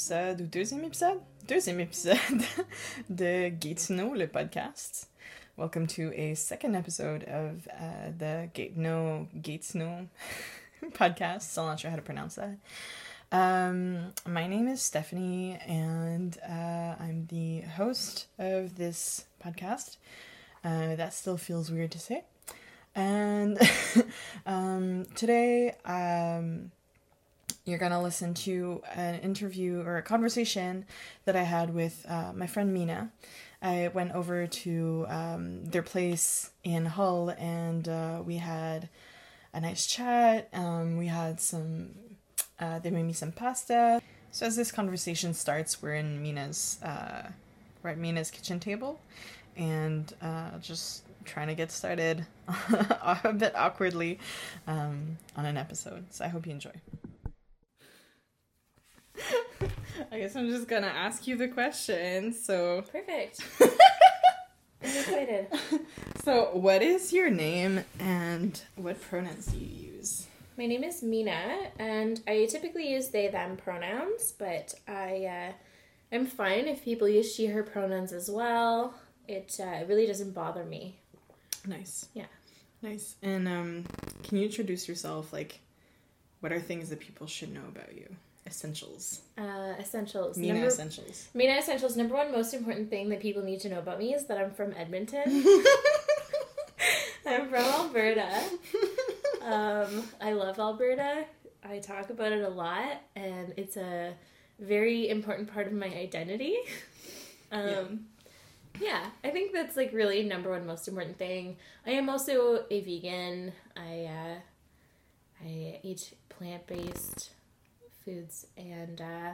épisode, ou deuxième épisode? Deuxième épisode de Gatineau, le podcast. Welcome to a second episode of uh, the Gatineau, Gatineau podcast. Still not sure how to pronounce that. Um, my name is Stephanie, and uh, I'm the host of this podcast. Uh, that still feels weird to say. And um, today, um, you're going to listen to an interview or a conversation that I had with uh, my friend Mina. I went over to um, their place in Hull and uh, we had a nice chat. Um, we had some, uh, they made me some pasta. So as this conversation starts, we're in Mina's, uh, we're at Mina's kitchen table and uh, just trying to get started a bit awkwardly um, on an episode. So I hope you enjoy. I guess I'm just gonna ask you the question. So, Perfect. I'm excited. so what is your name and what pronouns do you use? My name is Mina, and I typically use they them pronouns, but I uh, I'm fine if people use she her pronouns as well. It uh, really doesn't bother me. Nice. Yeah. Nice. And um, can you introduce yourself? Like, what are things that people should know about you? Essentials. Uh, essentials. Mina Number- essentials. Mina essentials. Number one most important thing that people need to know about me is that I'm from Edmonton. I'm from Alberta. Um, I love Alberta. I talk about it a lot, and it's a very important part of my identity. Um, yeah. I think that's like really number one most important thing. I am also a vegan. I uh, I eat plant based foods, and uh,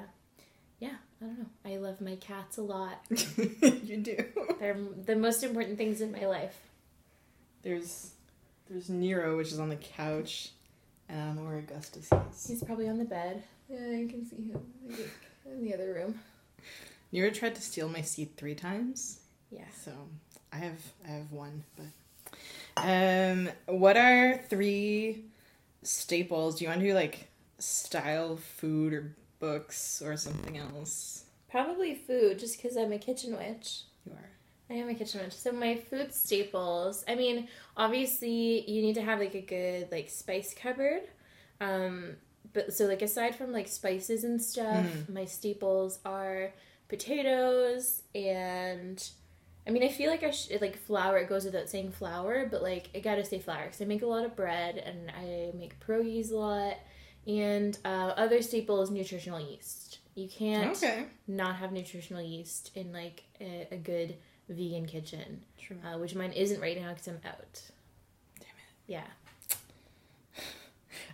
yeah, I don't know. I love my cats a lot. you do. They're the most important things in my life. There's there's Nero, which is on the couch, and I don't know where Augustus is. He's probably on the bed. Yeah, you can see him in the other room. Nero tried to steal my seat three times. Yeah. So I have I have one, but um, what are three staples? Do you want to do like style food or books or something else? Probably food, just because I'm a kitchen witch. You are. I am a kitchen witch. So my food staples. I mean, obviously you need to have like a good like spice cupboard. Um, but so like aside from like spices and stuff, Mm. my staples are potatoes and. I mean, I feel like I should like flour. It goes without saying flour, but like I gotta say flour because I make a lot of bread and I make pierogies a lot. And uh, other staple is nutritional yeast. You can't Okay. not have nutritional yeast in like a, a good vegan kitchen, True. uh, which mine isn't right now because I'm out. Damn it. Yeah.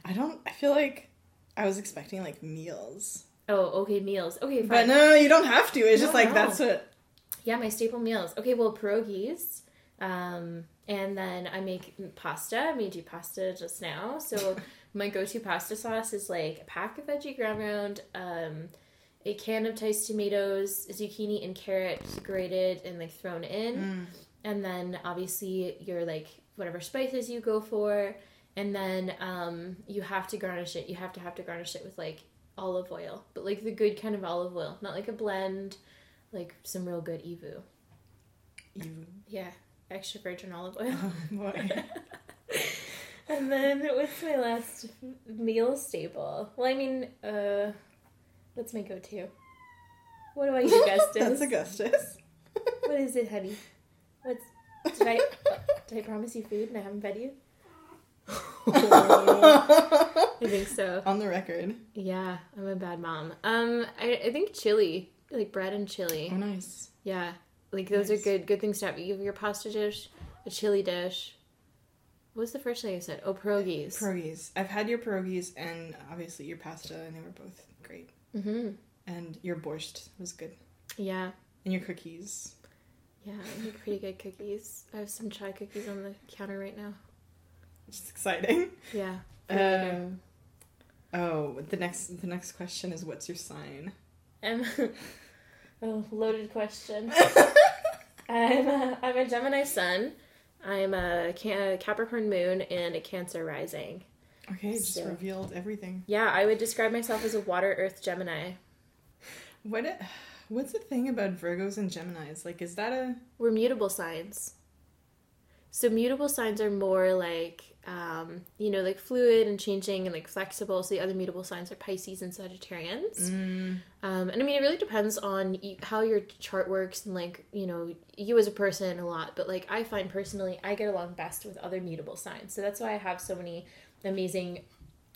I don't. I feel like I was expecting like meals, Oh, okay, meals. Okay, fine. but no, you don't have to. It's just like no. that's what. Yeah, my staple meals. Okay, well, pierogies. Um, and then I make pasta. I made you pasta just now. So my go-to pasta sauce is like a pack of veggie ground round, um, a can of diced tomatoes, zucchini and carrots grated and like thrown in. Mm. and then obviously your like whatever spices you go for and then um you have to garnish it you have to have to garnish it with like olive oil but like the good kind of olive oil not like a blend like some real good EVOO You. yeah extra virgin olive oil Oh boy. and then what's my last meal staple well i mean uh what's my go-to what do i eat augustus That's Augustus. what is it honey what's did i did i promise you food and i haven't fed you I think so. On the record. Yeah, I'm a bad mom. Um, I, I think chili, like bread and chili. Oh, nice. Yeah, like those Nice. are good good things to have. You have your pasta dish, a chili dish. What was the first thing I said? Oh, pierogies. Pierogies. I've had your pierogies and obviously your pasta, and they were both great. mm-hmm. And your borscht was good. Yeah, And your cookies. yeah, I make pretty good cookies. I have some chai cookies on the counter right now. Which is exciting. Yeah. Um, oh, the next the next question is what's your sign? I'm oh, loaded question. I'm a, I'm a Gemini sun. I'm a Ca- Capricorn moon and a Cancer rising. Okay, just So- revealed everything. Yeah, I would describe myself as a water earth Gemini. What? What's the thing about Virgos and Gemini's? Like, is that a We're mutable signs. So mutable signs are more like um, you know, like fluid and changing and like flexible. So the other mutable signs are Pisces and Sagittarians. Mm. Um, and I mean, it really depends on how your chart works and like you know you as a person a lot. But like I find personally, I get along best with other mutable signs. So that's why I have so many amazing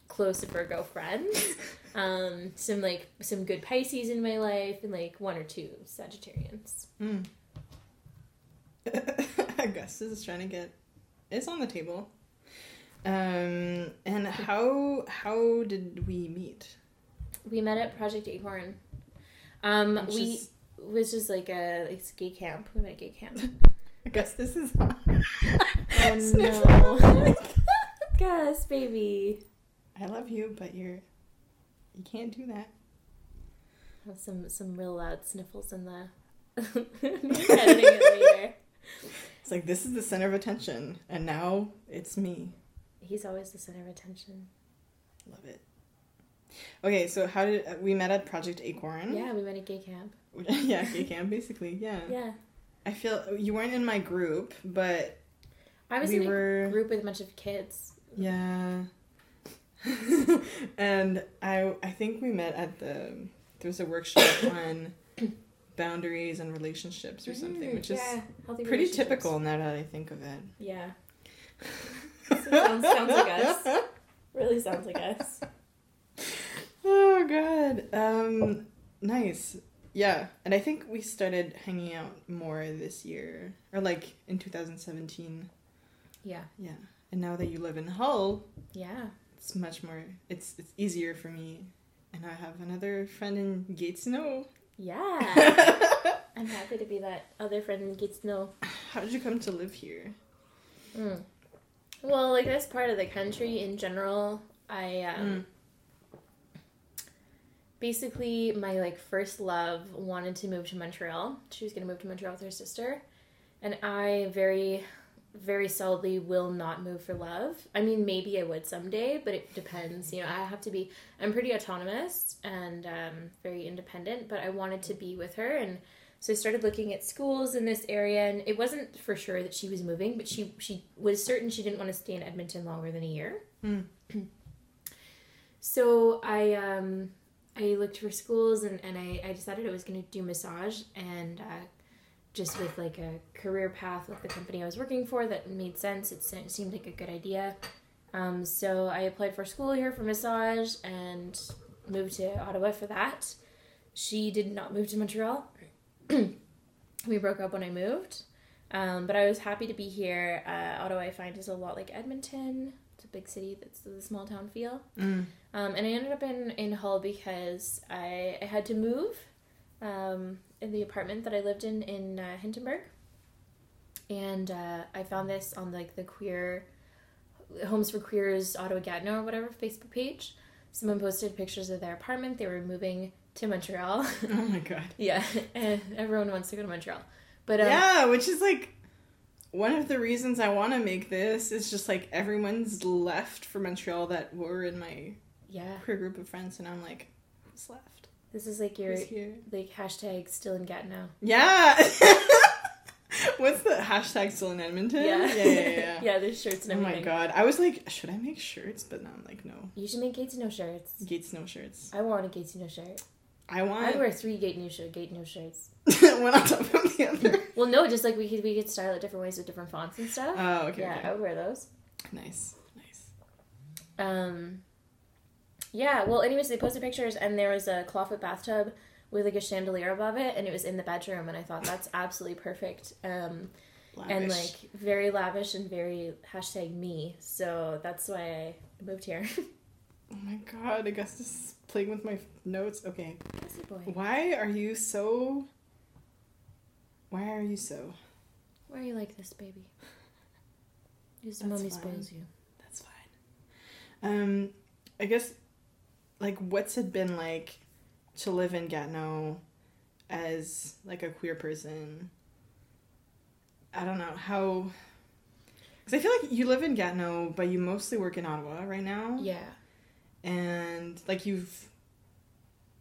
close Virgo friends. um, some like some good Pisces in my life, and like one or two Sagittarians. Mm. Augustus is trying to get it's on the table. Um, and how how did we meet? We met at Project Acorn. Um, Which we is- was just like a like gay camp. We met at gay camp. Augustus is Oh Sniffle. no, Gus, baby. I love you, but you're you can't do that. Have some some real loud sniffles in the editing it later. It's like this is the center of attention, and now it's me. He's always the center of attention. Love it. Okay, so how did uh, we met at Project Acorn? Yeah, we met at gay camp. yeah, gay camp, basically. Yeah. Yeah, I feel you weren't in my group, but I was we in a were. group with a bunch of kids. Yeah. and I I think we met at the there was a workshop on boundaries and relationships or something, Mm, which is yeah, pretty typical now that I think of it. Yeah, sounds, sounds like us. Really sounds like us. Oh god. Um nice. Yeah, and I think we started hanging out more this year or like in 2017. Yeah, Yeah. And now that you live in Hull, yeah. it's much more it's it's easier for me. And I have another friend in Gatesno. Yeah. I'm happy to be that other friend and gets to know. How did you come to live here? Mm. Well, like this part of the country in general, I um, Mm. basically my like first love wanted to move to Montreal. She was gonna move to Montreal with her sister, and I very, very solidly will not move for love. I mean, maybe I would someday, but it depends. You know, I have to be. I'm pretty autonomous and um, very independent, but I wanted to be with her and. So I started looking at schools in this area, and it wasn't for sure that she was moving, but she she was certain she didn't want to stay in Edmonton longer than a year. Mm. so I um I looked for schools, and and I I decided I was going to do massage, and uh, just with like a career path with the company I was working for that made sense. It seemed like a good idea. Um, so I applied for school here for massage and moved to Ottawa for that. She did not move to Montreal. we broke up when I moved. Um, but I was happy to be here. Uh, Ottawa, I find, is a lot like Edmonton. It's a big city that's the small town feel. Mm. Um, and I ended up in, in Hull because I, I had to move um, in the apartment that I lived in in uh, Hintonburg. And uh, I found this on like the queer Homes for Queers Ottawa Gatineau or whatever Facebook page. Someone posted pictures of their apartment. They were moving to Montreal. Oh my god. yeah, and everyone wants to go to Montreal. But um, Yeah, which is like one of the reasons I want to make this is just like everyone's left for Montreal that were in my yeah, queer group of friends, and I'm like, who's left? This is like your like hashtag still in Gatineau. Yeah. What's the hashtag still in Edmonton? Yeah, yeah, yeah. yeah. yeah, there's shirts Oh my god. I was like, should I make shirts? But now I'm like, no. You should make Gates No shirts. Gates no shirts. I want a Gates No shirt. I want. I'd wear three Gate No shirt, Gate No shirts. one on top of the other. Well, no, just like we could we could style it different ways with different fonts and stuff. Oh, okay. yeah, okay. I would wear those. Nice. Nice. Um, yeah. Well, anyways, they posted pictures, and there was a clawfoot bathtub with like a chandelier above it, and it was in the bedroom, and I thought that's absolutely perfect. Um, and like very lavish and very hashtag me. So that's why I moved here. Oh my god, Augustus is playing with my notes. Okay. Why are you so. Why are you so. Why are you like this, baby? Just That's mommy spoils you. That's fine. Um, I guess, like, what's it been like to live in Gatineau as, like, a queer person? I don't know, how. Because I feel like you live in Gatineau, but you mostly work in Ottawa right now. Yeah. and like you've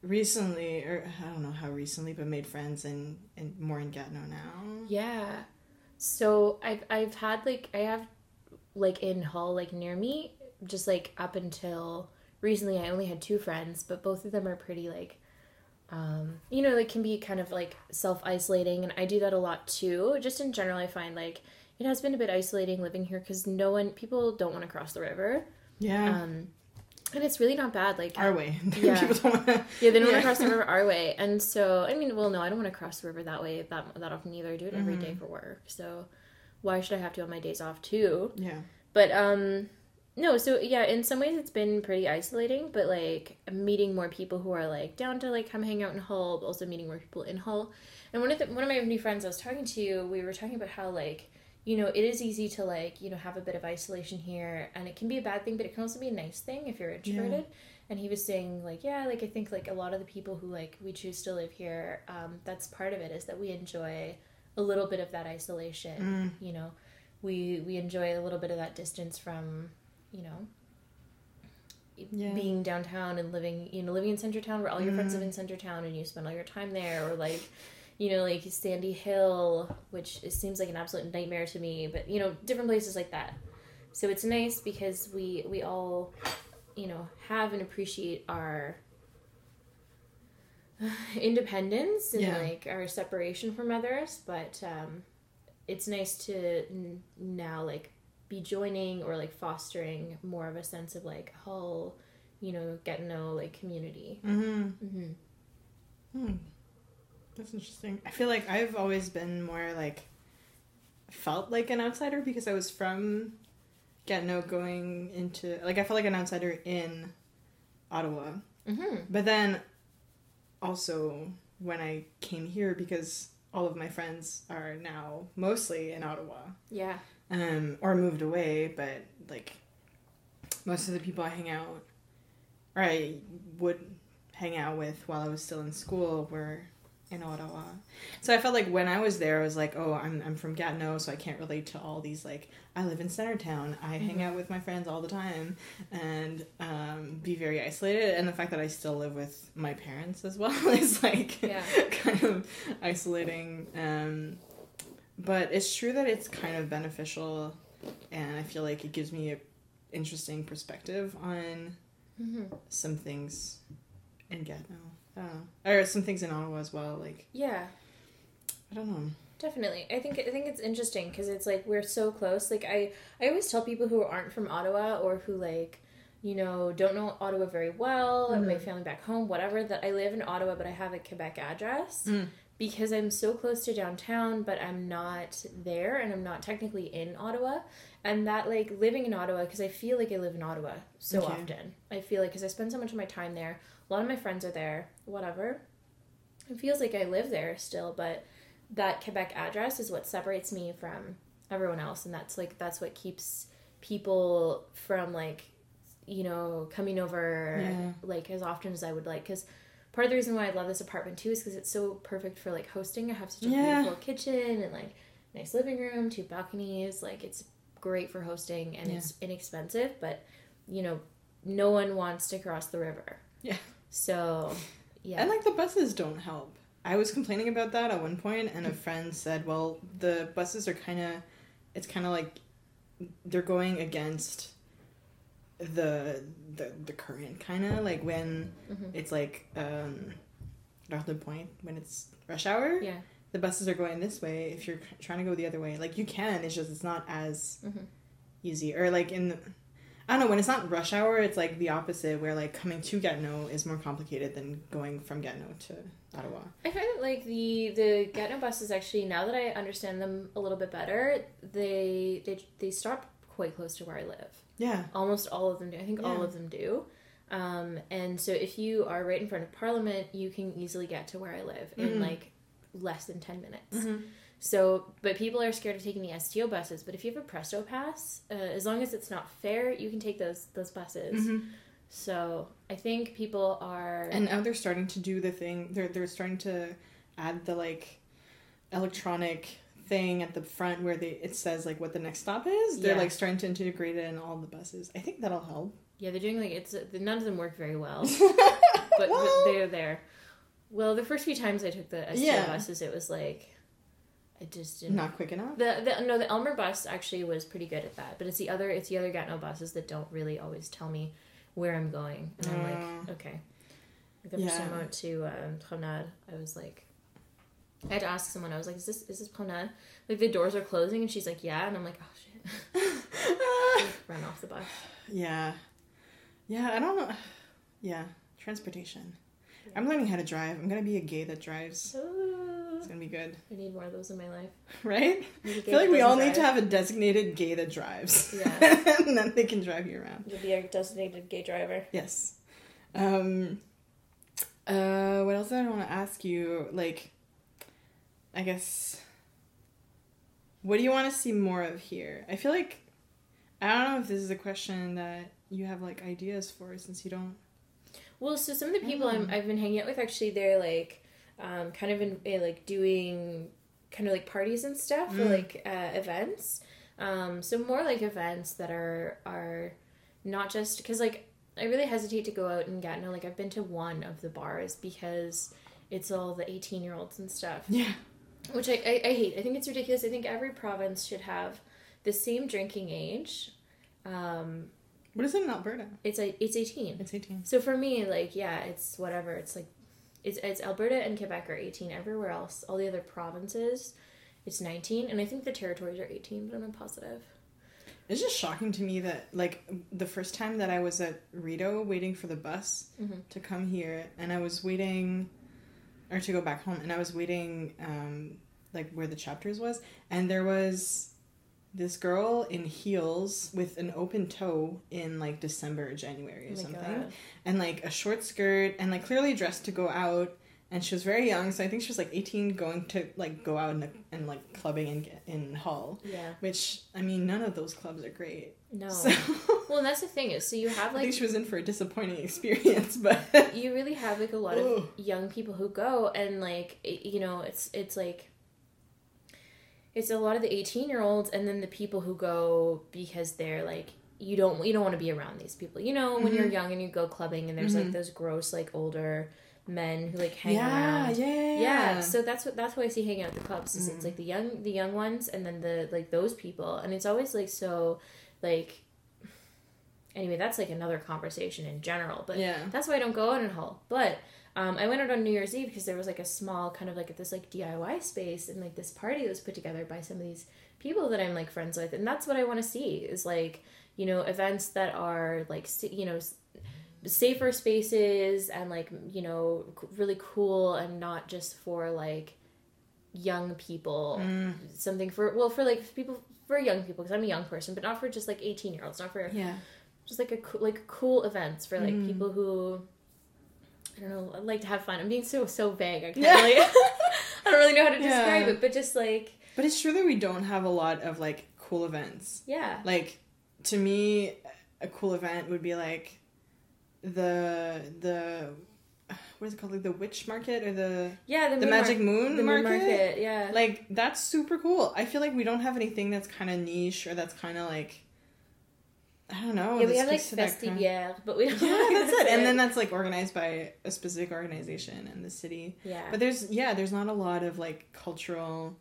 recently, or I don't know how recently, but made friends and and more in Gatineau now. Yeah. So I've I've had like I have like in Hull like near me just like up until recently I only had two friends, but both of them are pretty like um you know like can be kind of like self-isolating and I do that a lot too. Just in general I find like it has been a bit isolating living here cuz no one people don't want to cross the river. Yeah. Um and it's really not bad like our way. Yeah. People don't wanna, yeah, they don't want to cross the river our way, and so I mean, well, no, I don't want to cross the river that way that that often either. I do it every day for work, so why should I have to on my days off too? yeah. But um, no, so yeah, in some ways it's been pretty isolating, but like meeting more people who are like down to like come hang out in Hull, but also meeting more people in Hull. And one of the one of my new friends I was talking to, we were talking about how like you know it is easy to like you know have a bit of isolation here, and it can be a bad thing, but it can also be a nice thing if you're introverted. And he was saying like yeah, like I think like a lot of the people who like we choose to live here, um, that's part of it is that we enjoy a little bit of that isolation. You know, we we enjoy a little bit of that distance from you know Yeah. being downtown and living you know living in Center Town where all your friends live in Center Town and you spend all your time there or like you know like Sandy Hill which it seems like an absolute nightmare to me but you know different places like that so it's nice because we we all you know have and appreciate our independence and Yeah. like our separation from others but um it's nice to n- now like be joining or like fostering more of a sense of like whole you know get to know like community Mm-hmm. mm-hmm. Hmm. That's interesting. I feel like I've always been more like felt like an outsider because I was from Gatineau going into like I felt like an outsider in Ottawa. Mm-hmm. But then also when I came here because all of my friends are now mostly in Ottawa. yeah Um or moved away, but like most of the people I hang out or I would hang out with while I was still in school were in Ottawa. So I felt like when I was there I was like, oh, I'm I'm from Gatineau, so I can't relate to all these like I live in Centertown. I hang out with my friends all the time and um, be very isolated and the fact that I still live with my parents as well is like Yeah. kind of isolating. Um, but it's true that it's kind of beneficial and I feel like it gives me an interesting perspective on mm-hmm. some things in Gatineau. I don't know. Or some things in Ottawa as well. Like yeah I don't know. Definitely. I think I think it's interesting because it's like we're so close. Like I I always tell people who aren't from Ottawa or who like you know don't know Ottawa very well and my family back home whatever that I live in Ottawa but I have a Quebec address Mm. because I'm so close to downtown but I'm not there and I'm not technically in Ottawa and that like living in Ottawa because I feel like I live in Ottawa so Okay. often. I feel like because I spend so much of my time there. A lot of my friends are there. Whatever. It feels like I live there still, but that Quebec address is what separates me from everyone else, and that's like that's what keeps people from like you know coming over Yeah. like as often as I would like because. Part of the reason why I love this apartment too is because it's so perfect for like hosting. I have such a Yeah. beautiful kitchen and like nice living room, two balconies. Like it's great for hosting and Yeah. it's inexpensive, but you know, no one wants to cross the river. Yeah. So, yeah. And like the buses don't help. I was complaining about that at one point and a friend said, "Well, the buses are kind of it's kind of like they're going against the the, the current kind of like when Mhm. it's like um the point when it's rush hour yeah. the buses are going this way if you're trying to go the other way like you can it's just it's not as Mhm. easy or like in the, i don't know when it's not rush hour it's like the opposite where like coming to gatineau is more complicated than going from gatineau to ottawa I find that like the the Gatineau buses actually now that I understand them a little bit better, they they they stop quite close to where I live. Yeah Almost all of them do. I think all of them do. Um, and so if you are right in front of Parliament, you can easily get to where I live in Mhm. like less than 10 minutes. Mhm. So, but people are scared of taking the STO buses. But if you have a Presto pass, uh, as long as it's not fair, you can take those those buses. Mhm. So I think people are and now they're starting to do the thing they're they're starting to add the like electronic thing at the front where they it says like what the next stop is. They're Yeah. like starting to integrate it in all the buses. I think that'll help. Yeah, they're doing like it's none of them work very well, but, but they're there. Well, the first few times I took the STL Yeah. buses, it was like I just didn't. Not quick enough. The, the no the Elmer bus actually was pretty good at that, but it's the other it's the other Gatineau buses that don't really always tell me where I'm going, and I'm Oh. like okay. Like the first time I went to um, Promenade, I was like, I had to ask someone. I was like, "Is this is this Promenade?" Like the doors are closing, and she's like, "Yeah," and I'm like, "Oh shit!" Run off the bus. yeah, yeah. I don't know. Yeah, transportation. I'm learning how to drive. I'm gonna be a gay that drives. It's gonna be good, I need more of those in my life. right? I feel like we all doesn't need to have a designated gay that drives. Yeah. and then they can drive you around. You'll be a designated gay driver. Yes. Um uh what else did I want to ask you? Like I guess what do you want to see more of here? I feel like I don't know if this is a question that you have like ideas for since you don't Well, so some of the people I'm, Mm. I've been hanging out with actually, they're like, um, kind of in, eh, like doing kind of like parties and stuff or Mm. like uh, events. Um, so more like events that are are not just because like I really hesitate to go out and get no like I've been to one of the bars because it's all the eighteen year olds and stuff Yeah. Which I, I, I hate. I think it's ridiculous. I think every province should have the same drinking age. Um, What is it in Alberta? it's a it's eighteen. It's 18. So for me, like, yeah, it's whatever. It's like, it's, it's Alberta and Quebec are 18. Everywhere else, all the other provinces, it's 19. And I think the territories are 18, but I'm not positive. It's just shocking to me that like the first time that I was at Rideau waiting for the bus Mhm. to come here and I was waiting or to go back home and I was waiting um like where the chapters was and there was this girl in heels with an open toe in like December or January or Oh something God. and like a short skirt and like clearly dressed to go out and she was very young so I think she was like 18 going to like go out and, and like clubbing in in Hull Yeah. which I mean, none of those clubs are great. No. So well, and that's the thing is, so you have like I think she was in for a disappointing experience, but you really have like a lot of young people who go and like, you know, it's, it's like, it's a lot of the 18 year olds and then the people who go because they're like, you don't you don't want to be around these people. You know, when you're Mhm. young and you go clubbing and there's Mhm. like those gross like older men who like hang yeah, around. yeah, yeah, Yeah, so that's what that's why I see hanging out at the clubs. Is Mhm. it's like the young the young ones and then the like those people and it's always like so like anyway that's like another conversation in general but yeah. that's why I don't go out in Hull. But um, I went out on New Year's Eve because there was like a small kind of like at this like DIY space and like this party that was put together by some of these people that I'm like friends with, and that's what I want to see is like you know events that are like you know safer spaces and like you know really cool and not just for like young people Mm, something for well for like people for young people because I'm a young person but not for just like 18 year olds not for yeah. just like a like cool events for like Mm. people who I don't know like to have fun. I'm being so so vague. I can't Yeah. really I don't really know how to Yeah. describe it, but just like But it's true that we don't have a lot of like cool events. yeah, Like to me, a cool event would be like the the what is it called? Like the witch market or the yeah, the, the magic mar- moon the moon market. market, yeah, Like that's super cool. I feel like we don't have anything that's kind of niche or that's kind of like I don't know. yeah. We have like that kind- Festibière, but we don't. Yeah, that's it. And then that's like organized by a specific organization in the city. yeah, But there's yeah, there's not a lot of like cultural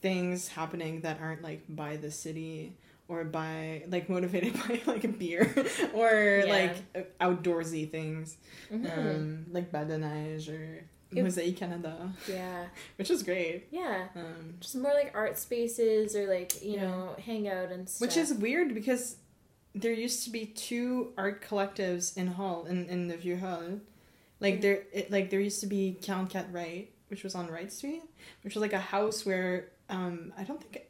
things happening that aren't like by the city or by like motivated by like a beer or Yeah. like outdoorsy things Mhm. um like Bal de Neige or It- Mosaic Canada, yeah, which is great. yeah. Um, Just more like art spaces or like you Yeah. know hangout and stuff. which is weird because there used to be two art collectives in Hull in, in the Vieux Hull. Like there it, like there used to be Count Cat Wright, which was on Wright Street, which was like a house where um I don't think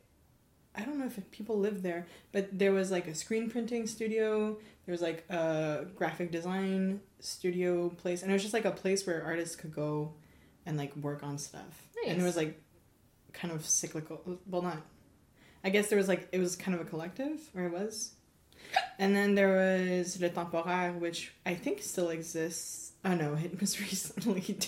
I don't know if people lived there, but there was like a screen printing studio, there was like a graphic design studio place, and it was just like a place where artists could go and like work on stuff. Nice. And it was like kind of cyclical well not I guess there was like it was kind of a collective, or it was. And then there was Le Temporaire, which I think still exists Oh know it was recently.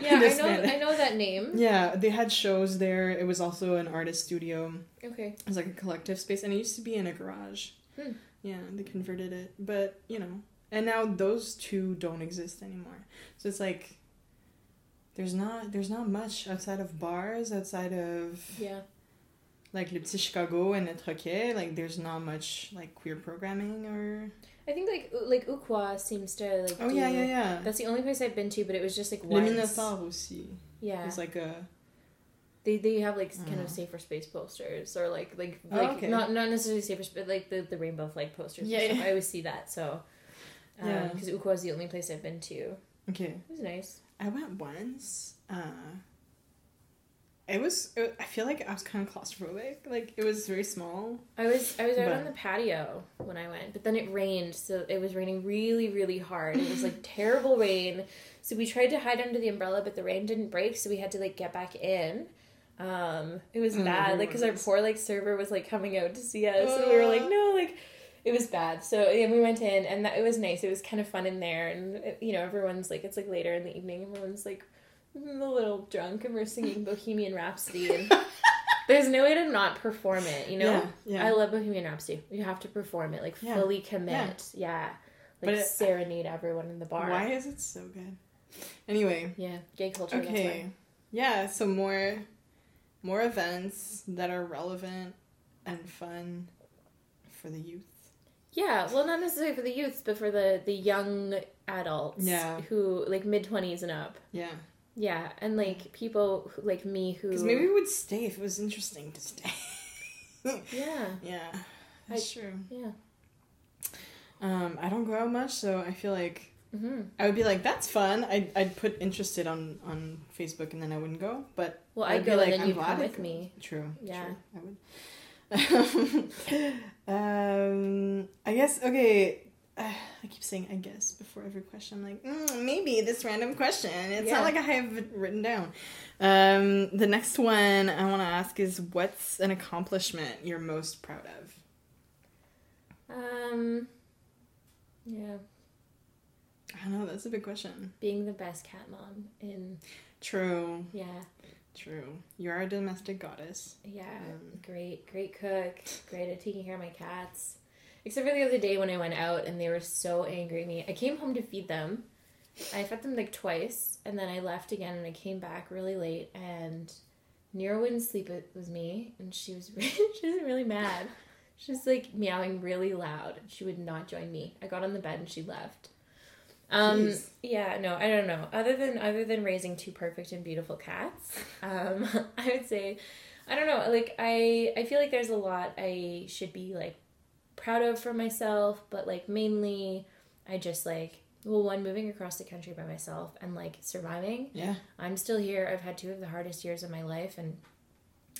Yeah, I know. I know that name. Yeah, they had shows there. It was also an artist studio. Okay. It was like a collective space, and it used to be in a garage. Hmm. Yeah, they converted it, but you know, and now those two don't exist anymore. So it's like there's not there's not much outside of bars, outside of Yeah. like Le Petit Chicago and Le Troquet. Like there's not much like queer programming or. I think like like Ukwa seems to like. Oh do- yeah, yeah, yeah. That's the only place I've been to, but it was just like once. Minotaur aussi. Yeah. It's like a They they have like kind Oh. of safer space posters or like like Oh, like okay. not not necessarily safer but like the the rainbow flag posters. and Yeah, stuff. yeah. I always see that. So. Yeah. Because Ukwa is the only place I've been to. Okay. It was nice. I went once. Uh, it was. It, I feel like I was kind of claustrophobic. Like it was very small. I was I was out But- on the patio when I went, but then it rained, so it was raining really really hard. It was like terrible rain. So we tried to hide under the umbrella, but the rain didn't break, so we had to like get back in. Um, it was bad, like because our poor like server was like coming out to see us, and we were like, Uh. no, like it was bad. So yeah, we went in, and that, it was nice. It was kind of fun in there, and it- you know everyone's like it's like later in the evening, everyone's like a little drunk, and we're singing Bohemian Rhapsody, and there's no way to not perform it, you know. Yeah. Yeah. I love Bohemian Rhapsody. You have to perform it, like Yeah. fully commit. Yeah. Like it- serenade everyone in the bar. Why is it so good? Anyway. Yeah, gay culture. Okay. Yeah. So more, more events that are relevant and fun for the youth. Yeah, well, not necessarily for the youths, but for the the young adults. Yeah. Who like mid twenties and up. Yeah. Yeah, and like people who, like me who. Because maybe we would stay if it was interesting to stay. Yeah. yeah. That's true. Yeah. Um, I don't go out much, so I feel like hmm I would be like, "That's fun." I'd, I'd put interested on on Facebook, and then I wouldn't go. But Well, I'd I'd go like, and then glad come with me. True. Yeah. True, I would. um, I guess okay. Uh, I keep saying I guess before every question. I'm like, mm, maybe this random question. It's Yeah. not like I have it written down. Um, the next one I want to ask is, what's an accomplishment you're most proud of? Um. Yeah, I don't know. That's a big question. being the best cat mom in True. yeah True. You are a domestic goddess. Yeah, Um, great, great cook, great at taking care of my cats. Except for the other day when I went out and they were so angry at me. I came home to feed them. I fed them like twice, and then I left again, and I came back really late, and Nero wouldn't sleep with me, and she was she was really mad. She was like meowing really loud. She would not join me. I got on the bed and she left. Um, Jeez. yeah, no, I don't know. Other than other than raising two perfect and beautiful cats, um, I would say, I don't know. Like I, I feel like there's a lot I should be like proud of for myself, but like mainly, I just like well, one moving across the country by myself and like surviving. Yeah. I'm still here. I've had two of the hardest years of my life, and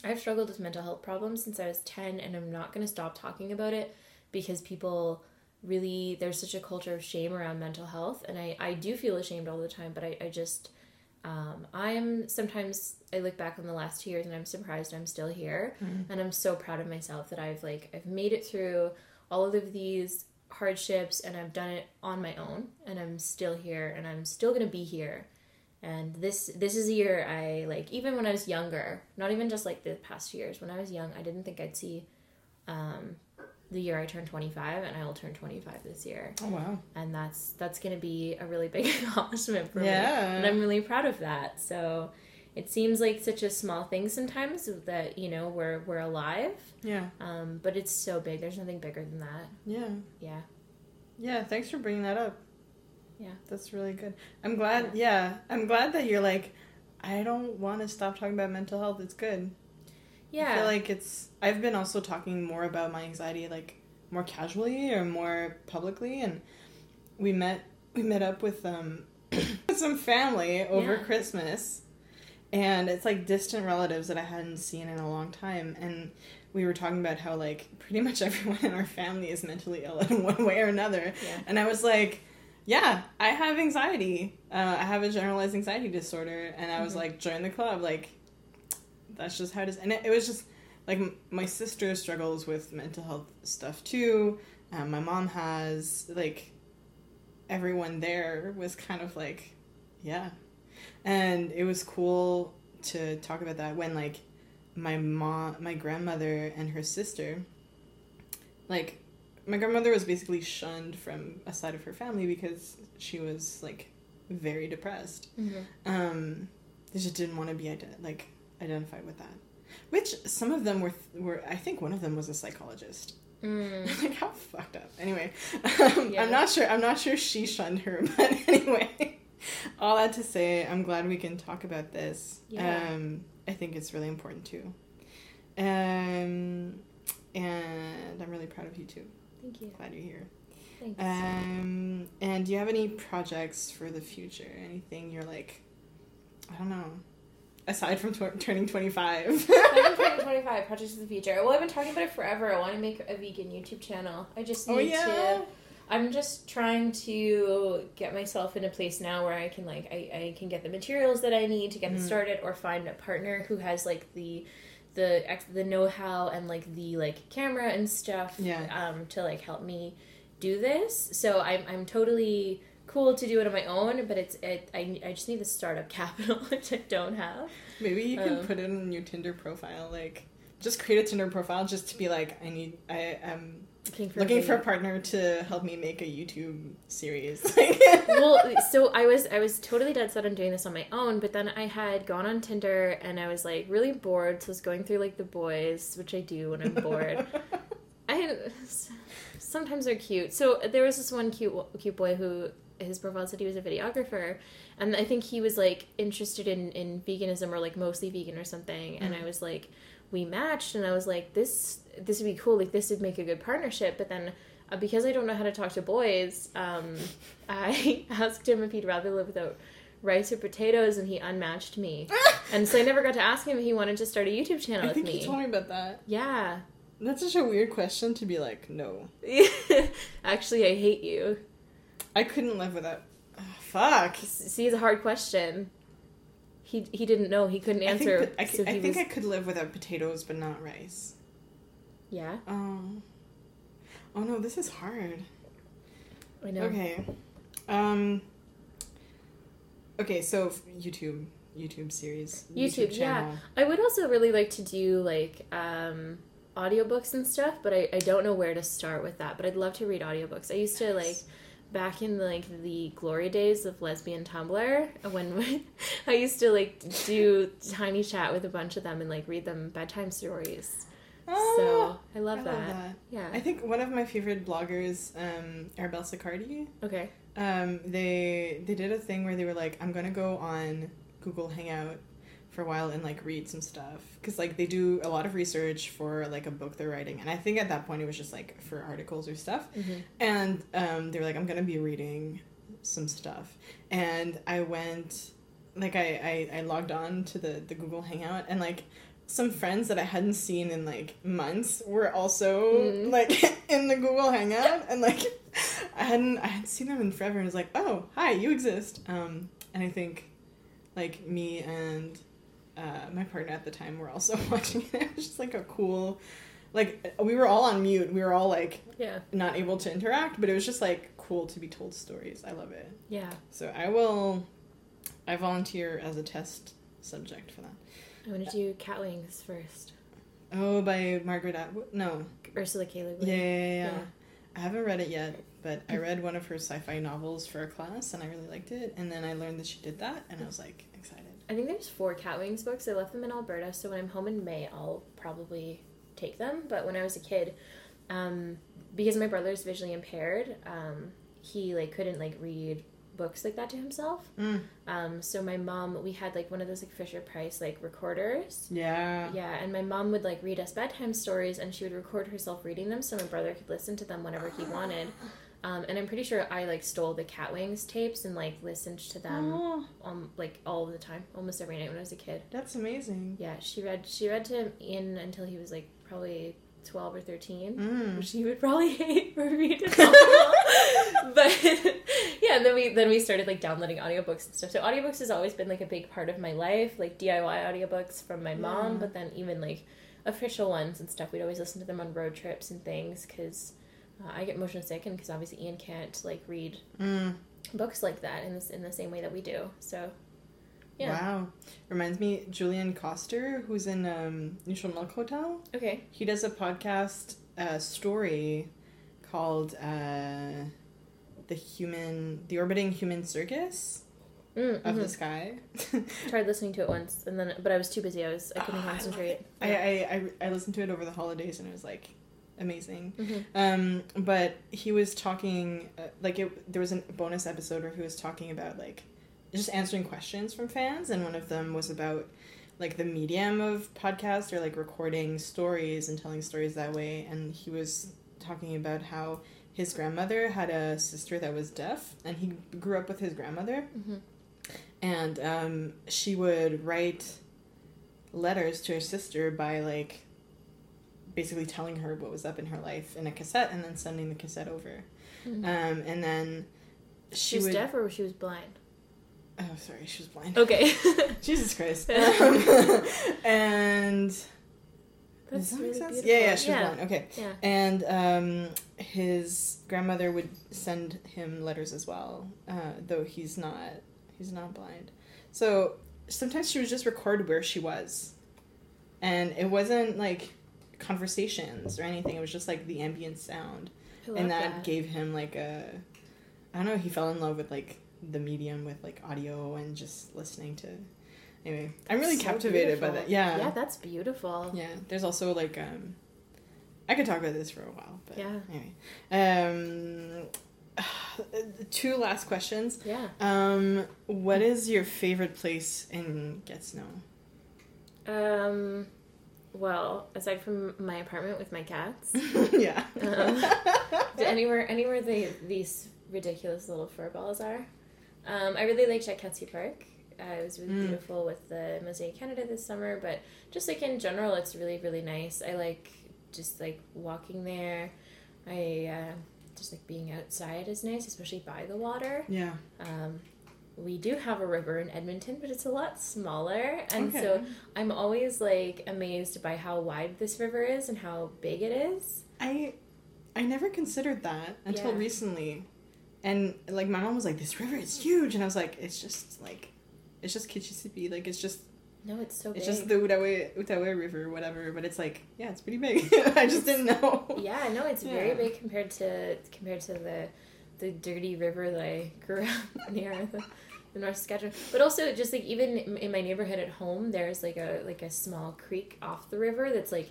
I've struggled with mental health problems since I was 10, and I'm not going to stop talking about it because people really, there's such a culture of shame around mental health, and I, I do feel ashamed all the time, but I, I just, um, I'm sometimes, I look back on the last two years and I'm surprised I'm still here, and I'm so proud of myself that I've like, I've made it through all of these hardships and I've done it on my own and I'm still here and I'm still going to be here and this this is a year I like even when I was younger, not even just like the past years. When I was young, I didn't think I'd see um, the year I turned 25 and I will turn 25 this year. Oh wow. And that's that's going to be a really big accomplishment for me. Yeah. And I'm really proud of that. So it seems like such a small thing sometimes that, you know, we're we're alive. Yeah. Um, but it's so big. There's nothing bigger than that. Yeah. Yeah. Yeah. Thanks for bringing that up. Yeah. That's really good. I'm glad. Yeah. I'm glad that you're like, I don't want to stop talking about mental health. It's good. Yeah. I feel like it's. I've been also talking more about my anxiety, like more casually or more publicly, and we met. We met up with um with some family over Yeah. Christmas, and it's like distant relatives that I hadn't seen in a long time, and we were talking about how like pretty much everyone in our family is mentally ill in one way or another, Yeah. and I was like. Yeah, I have anxiety. Uh, I have a generalized anxiety disorder, and I was Mhm. like, join the club. Like, that's just how it is. And it, it was just like m- my sister struggles with mental health stuff too. Um, my mom has like everyone there was kind of like, yeah. And it was cool to talk about that when like my mom, my grandmother and her sister, like my grandmother was basically shunned from a side of her family because she was like very depressed. Mm-hmm. Um, they just didn't want to be ident- like identified with that. Which some of them were were I think one of them was a psychologist. Mm. like how fucked up. Anyway, um, Yeah. I'm not sure. I'm not sure she shunned her, but anyway, all that to say, I'm glad we can talk about this. Yeah. Um, I think it's really important too. Um, and I'm really proud of you too. Thank you. Glad you're here. Thanks. Um, and do you have any projects for the future? Anything you're like, I don't know, aside from tw- turning 25? I've been trying 25 projects of the future. Well, I've been talking about it forever. I want to make a vegan YouTube channel. I just need oh yeah. to. I'm just trying to get myself in a place now where I can like I, I can get the materials that I need to get Mhm. started, or find a partner who has like the the ex- the know how and like the like camera and stuff. Yeah. Um, to like help me do this. So I'm I'm totally cool to do it on my own, but it's it I I just need the startup capital which I don't have. Maybe you can Um, put it in your Tinder profile, like just create a Tinder profile just to be like, I need, I am Looking for looking a for a partner to help me make a YouTube series. well, so I was I was totally dead set on doing this on my own, but then I had gone on Tinder and I was like really bored, so I was going through like the boys, which I do when I'm bored. I sometimes they're cute. So there was this one cute cute boy who his profile said he was a videographer, and I think he was like interested in in veganism or like mostly vegan or something. And I mm. was like, we matched, and I was like, this this would be cool. Like this would make a good partnership. But then. Uh, because I don't know how to talk to boys, um, I asked him if he'd rather live without rice or potatoes, and he unmatched me. and so I never got to ask him if he wanted to start a YouTube channel I with think me. you told me about that. Yeah. That's such a weird question to be like, no. Actually, I hate you. I couldn't live without. Ugh, fuck. See, it's a hard question. He he didn't know. He couldn't I think, answer. that- I, so c- I he think was, I could live without potatoes, but not rice. Yeah, Oh. Oh no, this is hard. I know. Okay. Um. Okay, so YouTube, YouTube series, YouTube, yeah. I would also really like to do like um audiobooks and stuff, but I, I don't know where to start with that. But I'd love to read audiobooks. I used to like back in like the glory days of lesbian Tumblr when I used to like do tiny chat with a bunch of them and like read them bedtime stories. Oh, so I love I that. love that. Yeah. I think one of my favorite bloggers, um, Arabelle Sicardi, okay. um, they they did a thing where they were like, I'm gonna go on Google Hangout for a while and like read some stuff because like they do a lot of research for like a book they're writing, and I think at that point it was just like for articles or stuff, hmm and um, they were like, I'm gonna be reading some stuff, and I went, like I I, I logged on to the the Google Hangout and like. Some friends that I hadn't seen in like months were also Mm. like in the Google Hangout, and like I hadn't I hadn't seen them in forever, and it was like, oh, hi, you exist. Um, and I think like me and uh, my partner at the time were also watching it. It was just like a cool, like we were all on mute. We were all like Yeah. not able to interact, but it was just like cool to be told stories. I love it. Yeah. So I will, I volunteer as a test subject for that. I want to do Catwings first. Oh, by Margaret Atwood. No, Ursula K. Le yeah, Guin. yeah, yeah, yeah. Yeah. I haven't read it yet, but I read one of her sci-fi novels for a class, and I really liked it. And then I learned that she did that, and I was like excited. I think there's four Catwings books. I left them in Alberta, so when I'm home in May, I'll probably take them. But when I was a kid, um, because my brother's visually impaired, um, he like couldn't like read books like that to himself. Mm. Um, so my mom, we had like one of those like Fisher Price like recorders. Yeah. Yeah, and my mom would like read us bedtime stories, and she would record herself reading them, so my brother could listen to them whenever he wanted. Um, and I'm pretty sure I like stole the Catwings tapes and like listened to them Oh, um like all the time, almost every night when I was a kid. that's amazing. Yeah, she read she read to Ian until he was like probably twelve or thirteen, Mm. which he would probably hate for me to tell him. but yeah, and then we then we started like downloading audiobooks and stuff. So audiobooks has always been like a big part of my life, like DIY audiobooks from my mom, Yeah. but then even like official ones and stuff. We'd always listen to them on road trips and things because uh, I get motion sick, and because obviously Ian can't like read Mm. books like that in this in the same way that we do. So yeah, Wow. Reminds me, Julian Koster, who's in um, Neutral Milk Hotel. okay, He does a podcast uh, story called uh, "The Human, the Orbiting Human Circus mm, of mhm. the Sky." tried listening to it once, and then but I was too busy. I was I couldn't Oh, concentrate. I, I, I I listened to it over the holidays and it was like amazing. Mhm. Um, but he was talking uh, like it. There was a bonus episode where he was talking about like just answering questions from fans, and one of them was about like the medium of podcast or like recording stories and telling stories that way. And he was talking about how his grandmother had a sister that was deaf, and he grew up with his grandmother, Mhm. and um, she would write letters to her sister by like basically telling her what was up in her life in a cassette and then sending the cassette over Mhm. um, and then She she was would deaf or she was blind. Oh sorry she was blind Okay, jesus christ Um, and that's Does that make sense? beautiful. yeah yeah she was yeah. blind okay Yeah. and um, his grandmother would send him letters as well uh, though he's not he's not blind so sometimes she would just record where she was and it wasn't like conversations or anything it was just like the ambient sound and that, that. gave him like a i don't know he fell in love with like the medium with like audio and just listening to anyway i'm really So captivated by that yeah Yeah, that's beautiful. yeah there's also like um i could talk about this for a while but Yeah. anyway um two last questions Yeah. um what is your favorite place in get snow Um. Well, aside from my apartment with my cats, yeah Um, anywhere anywhere they these ridiculous little fur balls are. Um, I really liked at Ketsi Park. Uh, it was really Mm. beautiful with the MosaïCanada this summer, but just like in general, it's really really nice. I like just like walking there. I uh, just like being outside is nice, especially by the water. yeah Um, we do have a river in Edmonton, but it's a lot smaller, and Okay. so I'm always like amazed by how wide this river is and how big it is. I I never considered that until Yeah. recently. And like my mom was like, This river is huge and I was like, It's just like it's just Kitchissippi, like it's just No, it's so big. it's just the Outaouais Outaouais River, whatever, but it's like, yeah, it's pretty big. I just didn't know. yeah, no, it's very big compared to compared to the the dirty river that I grew up near the, the North Saskatchewan. But also just like even in- in my neighborhood at home, there's like a like a small creek off the river that's like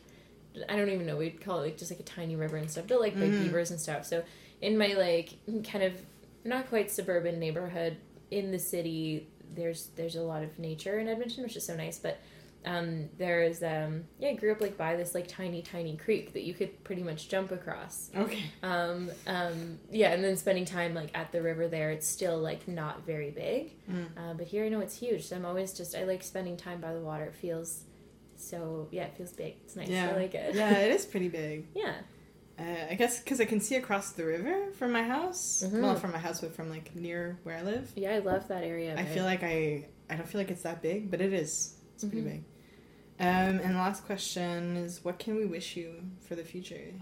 I don't even know we'd call it like just like a tiny river and stuff, but like big Mhm. beavers and stuff. So in my like kind of not quite suburban neighborhood in the city, there's there's a lot of nature in Edmonton, which is so nice. But um, there's um, yeah, I grew up like by this like tiny tiny creek that you could pretty much jump across. Okay. Um, um, yeah, and then spending time like at the river there, it's still like not very big. Mm. Uh, but here I know it's huge, so I'm always just I like spending time by the water. It feels so yeah, it feels big. It's nice. Yeah. I like it. yeah, it is pretty big. yeah. Uh, I guess because I can see across the river from my house. Mhm. Well, not from my house, but from like near where I live. Yeah, I love that area. I feel like I I don't feel like it's that big, but it is. It's pretty Mhm. big. Um, and the last question is, what can we wish you for the future?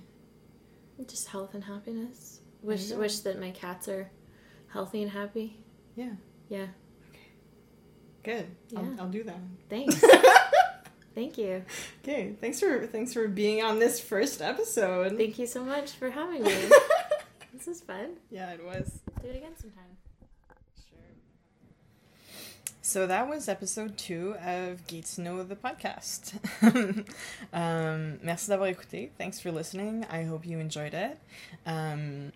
just health and happiness. Wish wish that my cats are healthy and happy. Yeah. Yeah. Okay. Good. Yeah. I'll, I'll do that. Thanks. Thank you. Okay. Thanks for thanks for being on this first episode. Thank you so much for having me. this is fun. yeah, it was. Do it again sometime. Sure. So that was episode two of to Know the podcast. um, merci d'avoir écouté. Thanks for listening. I hope you enjoyed it. Um,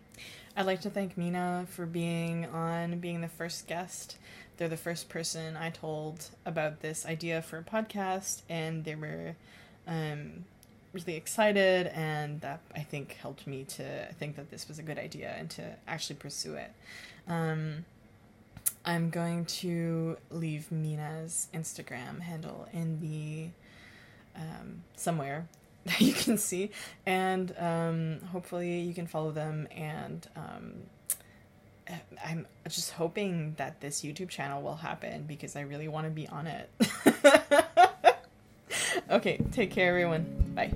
I'd like to thank Mina for being on, being the first guest. They're the first person I told about this idea for a podcast, and they were um, really excited, and that I think helped me to think that this was a good idea and to actually pursue it. Um, I'm going to leave Mina's Instagram handle in the um, somewhere that you can see, and um, hopefully you can follow them. And um, I'm just hoping that this YouTube channel will happen because I really want to be on it. okay, take care, everyone. Bye.